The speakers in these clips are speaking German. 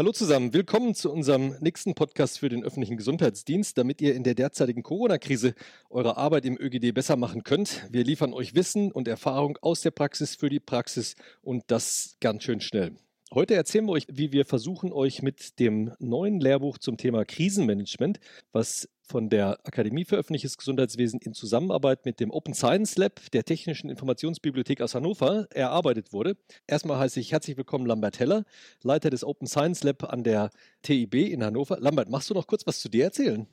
Hallo zusammen, willkommen zu unserem nächsten Podcast für den öffentlichen Gesundheitsdienst, damit ihr in der derzeitigen Corona-Krise eure Arbeit im ÖGD besser machen könnt. Wir liefern euch Wissen und Erfahrung aus der Praxis für die Praxis und das ganz schön schnell. Heute erzählen wir euch, wie wir versuchen, euch mit dem neuen Lehrbuch zum Thema Krisenmanagement, was von der Akademie für öffentliches Gesundheitswesen in Zusammenarbeit mit dem Open Science Lab der Technischen Informationsbibliothek aus Hannover erarbeitet wurde. Erstmal heiße ich herzlich willkommen Lambert Heller, Leiter des Open Science Lab an der TIB in Hannover. Lambert, machst du noch kurz was zu dir erzählen?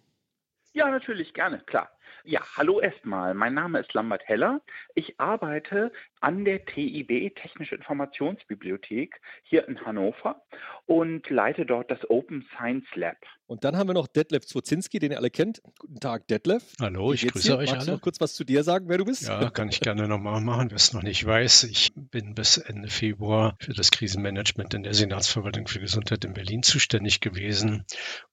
Ja, natürlich, gerne, klar. Ja, hallo erstmal. Mein Name ist Lambert Heller. Ich arbeite an der TIB Technische Informationsbibliothek hier in Hannover und leite dort das Open Science Lab. Und dann haben wir noch Detlef Zwozinski, den ihr alle kennt. Guten Tag, Detlef. Hallo, ich grüße dir? euch Magst alle. Du noch kurz was zu dir sagen, wer du bist? Ja, kann ich gerne nochmal machen, wer es noch nicht weiß. Ich bin bis Ende Februar für das Krisenmanagement in der Senatsverwaltung für Gesundheit in Berlin zuständig gewesen.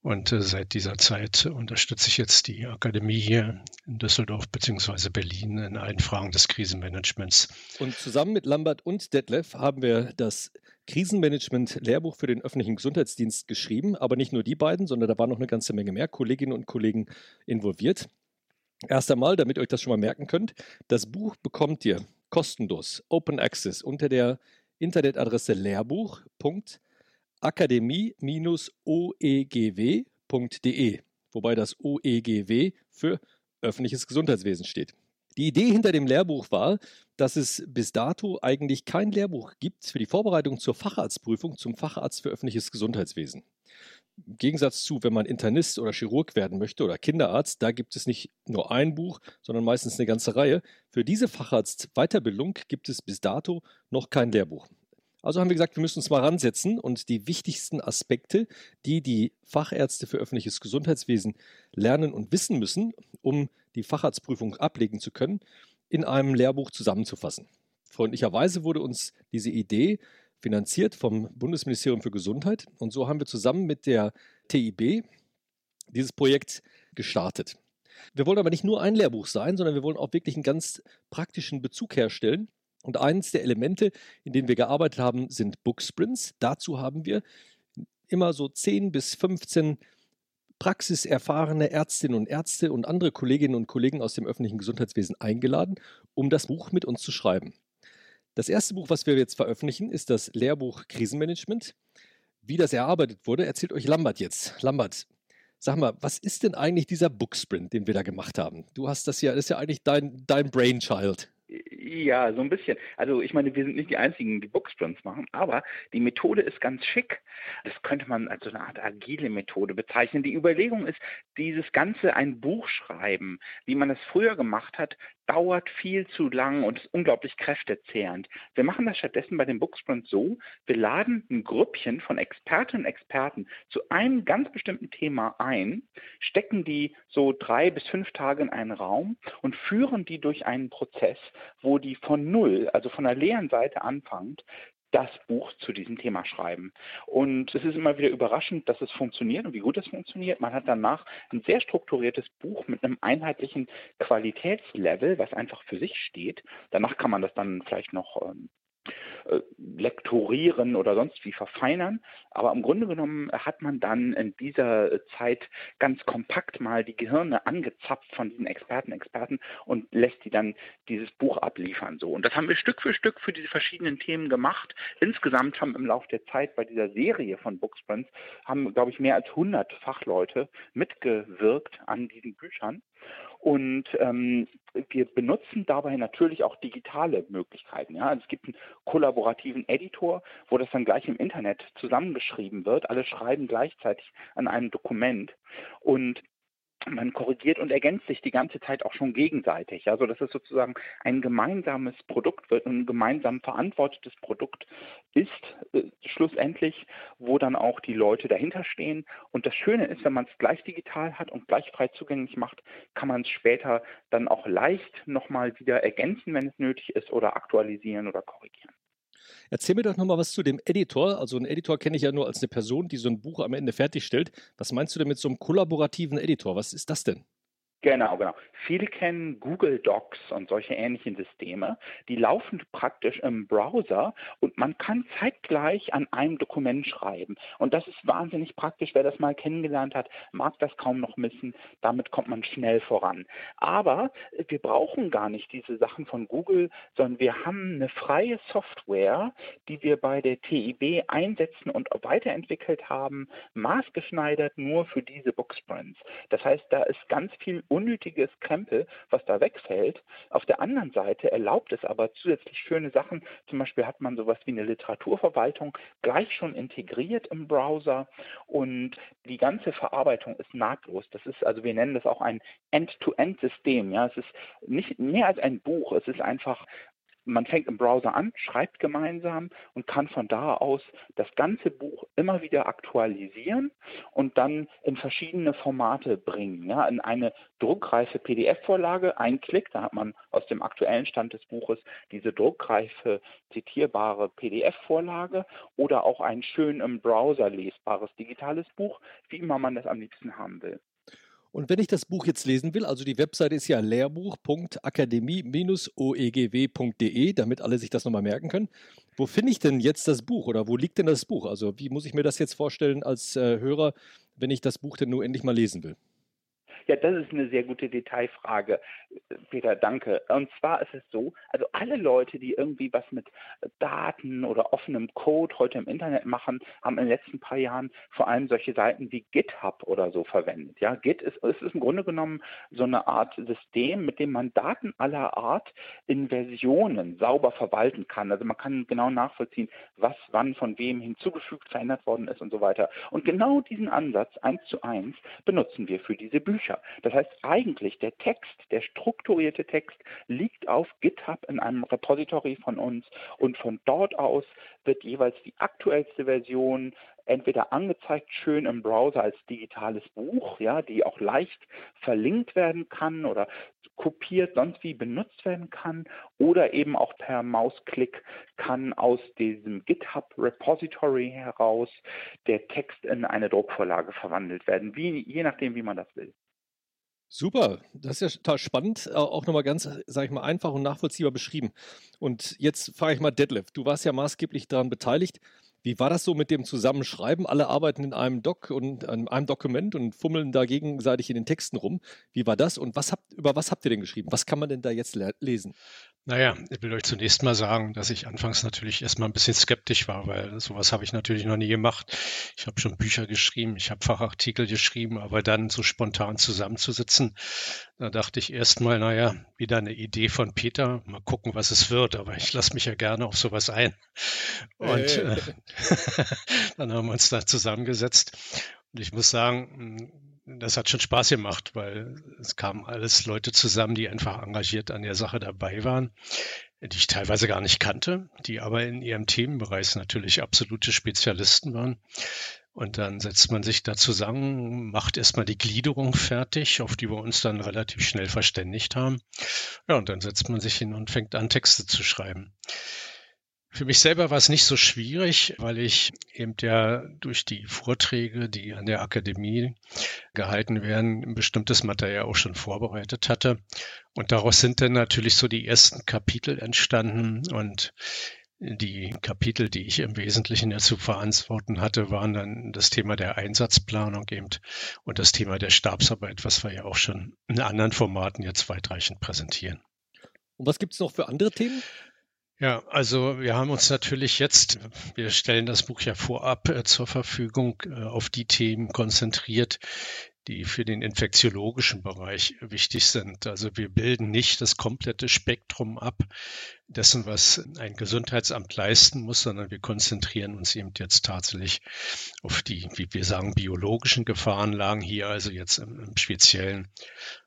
Und äh, seit dieser Zeit unterstütze ich jetzt die Akademie hier in Düsseldorf bzw. Berlin in allen Fragen des Krisenmanagements. Und zusammen mit Lambert und Detlef haben wir das Krisenmanagement-Lehrbuch für den öffentlichen Gesundheitsdienst geschrieben. Aber nicht nur die beiden, sondern da waren noch eine ganze Menge mehr Kolleginnen und Kollegen involviert. Erst einmal, damit ihr euch das schon mal merken könnt, das Buch bekommt ihr kostenlos, Open Access, unter der Internetadresse lehrbuch.akademie-oegw.de, wobei das OEGW für öffentliches Gesundheitswesen steht. Die Idee hinter dem Lehrbuch war, dass es bis dato eigentlich kein Lehrbuch gibt für die Vorbereitung zur Facharztprüfung zum Facharzt für öffentliches Gesundheitswesen. Im Gegensatz zu, wenn man Internist oder Chirurg werden möchte oder Kinderarzt, da gibt es nicht nur ein Buch, sondern meistens eine ganze Reihe. Für diese Facharztweiterbildung gibt es bis dato noch kein Lehrbuch. Also haben wir gesagt, wir müssen uns mal ransetzen und die wichtigsten Aspekte, die die Fachärzte für öffentliches Gesundheitswesen lernen und wissen müssen, um die Facharztprüfung ablegen zu können, in einem Lehrbuch zusammenzufassen. Freundlicherweise wurde uns diese Idee finanziert vom Bundesministerium für Gesundheit und so haben wir zusammen mit der TIB dieses Projekt gestartet. Wir wollen aber nicht nur ein Lehrbuch sein, sondern wir wollen auch wirklich einen ganz praktischen Bezug herstellen und eines der Elemente, in denen wir gearbeitet haben, sind Booksprints. Dazu haben wir immer so 10 bis 15 praxiserfahrene Ärztinnen und Ärzte und andere Kolleginnen und Kollegen aus dem öffentlichen Gesundheitswesen eingeladen, um das Buch mit uns zu schreiben. Das erste Buch, was wir jetzt veröffentlichen, ist das Lehrbuch Krisenmanagement. Wie das erarbeitet wurde, erzählt euch Lambert jetzt. Lambert, sag mal, was ist denn eigentlich dieser Booksprint, den wir da gemacht haben? Du hast das ja, das ist ja eigentlich dein, dein Brainchild. Ja, so ein bisschen. Also ich meine, wir sind nicht die Einzigen, die Booksprints machen, aber die Methode ist ganz schick. Das könnte man als so eine Art agile Methode bezeichnen. Die Überlegung ist, dieses Ganze ein Buch schreiben, wie man es früher gemacht hat, dauert viel zu lang und ist unglaublich kräftezehrend. Wir machen das stattdessen bei den Booksprints so, wir laden ein Grüppchen von Expertinnen und Experten zu einem ganz bestimmten Thema ein, stecken die so drei bis fünf Tage in einen Raum und führen die durch einen Prozess, wo die von null, also von der leeren Seite anfängt, das Buch zu diesem Thema schreiben. Und es ist immer wieder überraschend, dass es funktioniert und wie gut es funktioniert. Man hat danach ein sehr strukturiertes Buch mit einem einheitlichen Qualitätslevel, was einfach für sich steht. Danach kann man das dann vielleicht noch ähm, äh, lektorieren oder sonst wie verfeinern. Aber im Grunde genommen hat man dann in dieser Zeit ganz kompakt mal die Gehirne angezapft von diesen Experten, Experten und lässt die dann dieses Buch abliefern. So. Und das haben wir Stück für Stück für diese verschiedenen Themen gemacht. Insgesamt haben im Laufe der Zeit bei dieser Serie von Booksprints haben, glaube ich, mehr als 100 Fachleute mitgewirkt an diesen Büchern. Und ähm, wir benutzen dabei natürlich auch digitale Möglichkeiten. Ja? Also es gibt einen kollaborativen Editor, wo das dann gleich im Internet zusammengeschrieben wird. Alle schreiben gleichzeitig an einem Dokument. Und man korrigiert und ergänzt sich die ganze Zeit auch schon gegenseitig. Also dass es sozusagen ein gemeinsames Produkt wird und ein gemeinsam verantwortetes Produkt ist äh, schlussendlich, wo dann auch die Leute dahinter stehen. Und das Schöne ist, wenn man es gleich digital hat und gleich frei zugänglich macht, kann man es später dann auch leicht nochmal wieder ergänzen, wenn es nötig ist, oder aktualisieren oder korrigieren. Erzähl mir doch nochmal was zu dem Editor. Also einen Editor kenne ich ja nur als eine Person, die so ein Buch am Ende fertigstellt. Was meinst du denn mit so einem kollaborativen Editor? Was ist das denn? Genau, genau. Viele kennen Google Docs und solche ähnlichen Systeme. Die laufen praktisch im Browser und man kann zeitgleich an einem Dokument schreiben. Und das ist wahnsinnig praktisch. Wer das mal kennengelernt hat, mag das kaum noch missen. Damit kommt man schnell voran. Aber wir brauchen gar nicht diese Sachen von Google, sondern wir haben eine freie Software, die wir bei der TIB einsetzen und weiterentwickelt haben, maßgeschneidert nur für diese Booksprints. Das heißt, da ist ganz viel unnötiges Krempel, was da wegfällt. Auf der anderen Seite erlaubt es aber zusätzlich schöne Sachen. Zum Beispiel hat man sowas wie eine Literaturverwaltung gleich schon integriert im Browser und die ganze Verarbeitung ist nahtlos. Das ist also, wir nennen das auch ein End-to-End-System. Ja, es ist nicht mehr als ein Buch. Es ist einfach man fängt im Browser an, schreibt gemeinsam und kann von da aus das ganze Buch immer wieder aktualisieren und dann in verschiedene Formate bringen. Ja, in eine druckreife PDF-Vorlage, ein Klick, da hat man aus dem aktuellen Stand des Buches diese druckreife, zitierbare PDF-Vorlage oder auch ein schön im Browser lesbares digitales Buch, wie immer man das am liebsten haben will. Und wenn ich das Buch jetzt lesen will, also die Webseite ist ja lehrbuch.akademie-oegw.de, damit alle sich das nochmal merken können. Wo finde ich denn jetzt das Buch oder wo liegt denn das Buch? Also wie muss ich mir das jetzt vorstellen als äh, Hörer, wenn ich das Buch denn nur endlich mal lesen will? Ja, das ist eine sehr gute Detailfrage, Peter, danke. Und zwar ist es so, also alle Leute, die irgendwie was mit Daten oder offenem Code heute im Internet machen, haben in den letzten paar Jahren vor allem solche Seiten wie GitHub oder so verwendet. Ja, Git ist, ist im Grunde genommen so eine Art System, mit dem man Daten aller Art in Versionen sauber verwalten kann. Also man kann genau nachvollziehen, was wann von wem hinzugefügt, verändert worden ist und so weiter. Und genau diesen Ansatz eins zu eins benutzen wir für diese Bücher sicher. Das heißt eigentlich, der Text, der strukturierte Text liegt auf GitHub in einem Repository von uns und von dort aus wird jeweils die aktuellste Version entweder angezeigt schön im Browser als digitales Buch, ja, die auch leicht verlinkt werden kann oder kopiert sonst wie benutzt werden kann oder eben auch per Mausklick kann aus diesem GitHub Repository heraus der Text in eine Druckvorlage verwandelt werden, wie, je nachdem, wie man das will. Super, das ist ja total spannend, auch nochmal ganz, sage ich mal, einfach und nachvollziehbar beschrieben. Und jetzt frage ich mal Detlef, du warst ja maßgeblich daran beteiligt. Wie war das so mit dem Zusammenschreiben? Alle arbeiten in einem Doc und in einem Dokument und fummeln da gegenseitig in den Texten rum. Wie war das und was habt, über was habt ihr denn geschrieben? Was kann man denn da jetzt lesen? Naja, ich will euch zunächst mal sagen, dass ich anfangs natürlich erstmal ein bisschen skeptisch war, weil sowas habe ich natürlich noch nie gemacht. Ich habe schon Bücher geschrieben, ich habe Fachartikel geschrieben, aber dann so spontan zusammenzusitzen, da dachte ich erstmal, naja, wieder eine Idee von Peter, mal gucken, was es wird, aber ich lasse mich ja gerne auf sowas ein. Und äh, dann haben wir uns da zusammengesetzt. Und ich muss sagen, das hat schon Spaß gemacht, weil es kamen alles Leute zusammen, die einfach engagiert an der Sache dabei waren, die ich teilweise gar nicht kannte, die aber in ihrem Themenbereich natürlich absolute Spezialisten waren. Und dann setzt man sich da zusammen, macht erstmal die Gliederung fertig, auf die wir uns dann relativ schnell verständigt haben. Ja, und dann setzt man sich hin und fängt an, Texte zu schreiben. Für mich selber war es nicht so schwierig, weil ich eben ja durch die Vorträge, die an der Akademie gehalten werden, ein bestimmtes Material auch schon vorbereitet hatte. Und daraus sind dann natürlich so die ersten Kapitel entstanden und die Kapitel, die ich im Wesentlichen ja zu verantworten hatte, waren dann das Thema der Einsatzplanung eben und das Thema der Stabsarbeit, was wir ja auch schon in anderen Formaten jetzt weitreichend präsentieren. Und was gibt es noch für andere Themen? Ja, also wir haben uns natürlich jetzt, wir stellen das Buch ja vorab äh, zur Verfügung, äh, auf die Themen konzentriert, die für den infektiologischen Bereich wichtig sind. Also wir bilden nicht das komplette Spektrum ab dessen, was ein Gesundheitsamt leisten muss, sondern wir konzentrieren uns eben jetzt tatsächlich auf die, wie wir sagen, biologischen Gefahrenlagen hier, also jetzt im, im Speziellen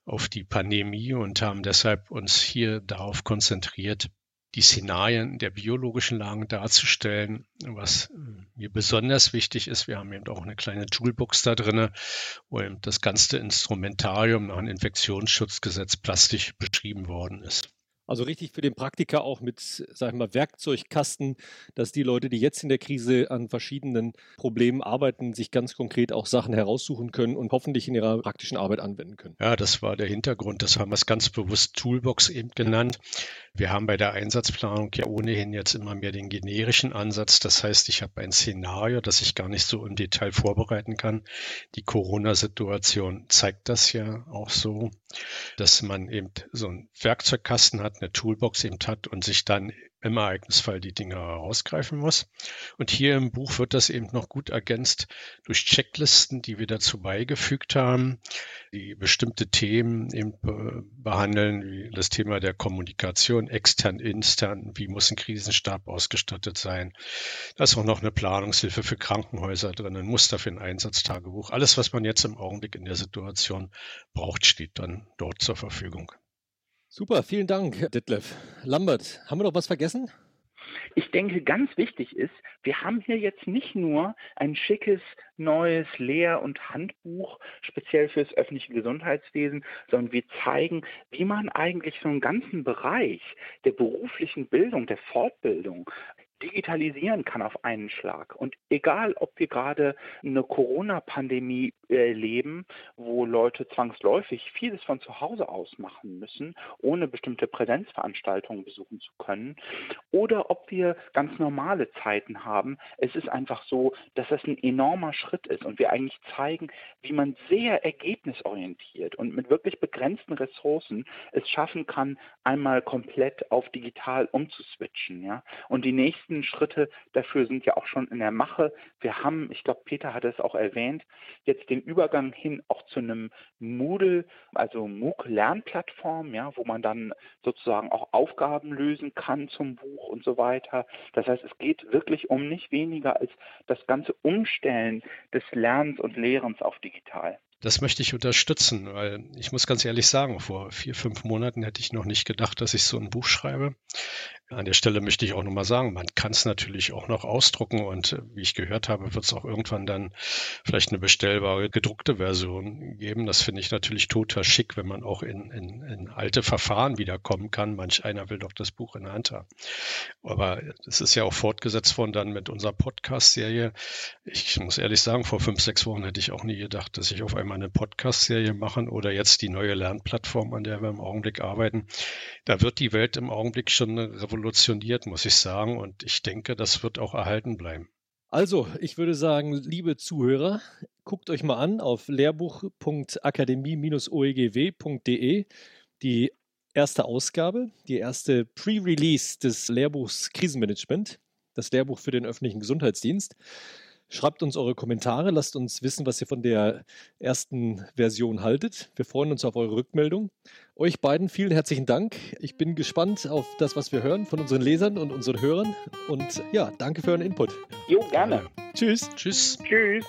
auf die Pandemie und haben deshalb uns hier darauf konzentriert, die Szenarien der biologischen Lagen darzustellen. Was äh, mir besonders wichtig ist, wir haben eben auch eine kleine Toolbox da drin, wo eben das ganze Instrumentarium nach dem Infektionsschutzgesetz plastisch beschrieben worden ist. Also richtig für den Praktiker auch mit, sag ich mal, Werkzeugkasten, dass die Leute, die jetzt in der Krise an verschiedenen Problemen arbeiten, sich ganz konkret auch Sachen heraussuchen können und hoffentlich in ihrer praktischen Arbeit anwenden können. Ja, das war der Hintergrund. Das haben wir es ganz bewusst Toolbox eben genannt. Wir haben bei der Einsatzplanung ja ohnehin jetzt immer mehr den generischen Ansatz. Das heißt, ich habe ein Szenario, das ich gar nicht so im Detail vorbereiten kann. Die Corona-Situation zeigt das ja auch so, dass man eben so einen Werkzeugkasten hat, eine Toolbox eben hat und sich dann im Ereignisfall die Dinge herausgreifen muss. Und hier im Buch wird das eben noch gut ergänzt durch Checklisten, die wir dazu beigefügt haben, die bestimmte Themen eben behandeln, wie das Thema der Kommunikation, extern, intern, wie muss ein Krisenstab ausgestattet sein. Da ist auch noch eine Planungshilfe für Krankenhäuser drin, ein Muster für ein Einsatztagebuch. Alles, was man jetzt im Augenblick in der Situation braucht, steht dann dort zur Verfügung. Super, vielen Dank, Detlef. Lambert, haben wir noch was vergessen? Ich denke, ganz wichtig ist, wir haben hier jetzt nicht nur ein schickes neues Lehr- und Handbuch speziell fürs öffentliche Gesundheitswesen, sondern wir zeigen, wie man eigentlich so einen ganzen Bereich der beruflichen Bildung, der Fortbildung digitalisieren kann auf einen Schlag. Und egal, ob wir gerade eine Corona-Pandemie erleben, wo Leute zwangsläufig vieles von zu Hause aus machen müssen, ohne bestimmte Präsenzveranstaltungen besuchen zu können, oder ob wir ganz normale Zeiten haben, es ist einfach so, dass das ein enormer Schritt ist und wir eigentlich zeigen, wie man sehr ergebnisorientiert und mit wirklich begrenzten Ressourcen es schaffen kann, einmal komplett auf digital umzuswitchen. Ja? Und die nächsten nächsten Schritte dafür sind ja auch schon in der Mache. Wir haben, ich glaube, Peter hat es auch erwähnt, jetzt den Übergang hin auch zu einem Moodle, also MOOC-Lernplattform, ja, wo man dann sozusagen auch Aufgaben lösen kann zum Buch und so weiter. Das heißt, es geht wirklich um nicht weniger als das ganze Umstellen des Lernens und Lehrens auf digital. Das möchte ich unterstützen, weil ich muss ganz ehrlich sagen, vor vier, fünf Monaten hätte ich noch nicht gedacht, dass ich so ein Buch schreibe. An der Stelle möchte ich auch nochmal sagen, man kann es natürlich auch noch ausdrucken und äh, wie ich gehört habe, wird es auch irgendwann dann vielleicht eine bestellbare gedruckte Version geben. Das finde ich natürlich total schick, wenn man auch in, in, in alte Verfahren wiederkommen kann. Manch einer will doch das Buch in der Hand haben. Aber es ist ja auch fortgesetzt worden dann mit unserer Podcast-Serie. Ich muss ehrlich sagen, vor fünf, sechs Wochen hätte ich auch nie gedacht, dass ich auf einmal eine Podcast-Serie machen oder jetzt die neue Lernplattform, an der wir im Augenblick arbeiten. Da wird die Welt im Augenblick schon revolutioniert revolutioniert, muss ich sagen. Und ich denke, das wird auch erhalten bleiben. Also, ich würde sagen, liebe Zuhörer, guckt euch mal an auf lehrbuch.akademie-oegw.de die erste Ausgabe, die erste Pre-Release des Lehrbuchs Krisenmanagement, das Lehrbuch für den öffentlichen Gesundheitsdienst. Schreibt uns eure Kommentare, lasst uns wissen, was ihr von der ersten Version haltet. Wir freuen uns auf eure Rückmeldung. Euch beiden vielen herzlichen Dank. Ich bin gespannt auf das, was wir hören von unseren Lesern und unseren Hörern. Und ja, danke für euren Input. Jo, gerne. Tschüss. Tschüss. Tschüss.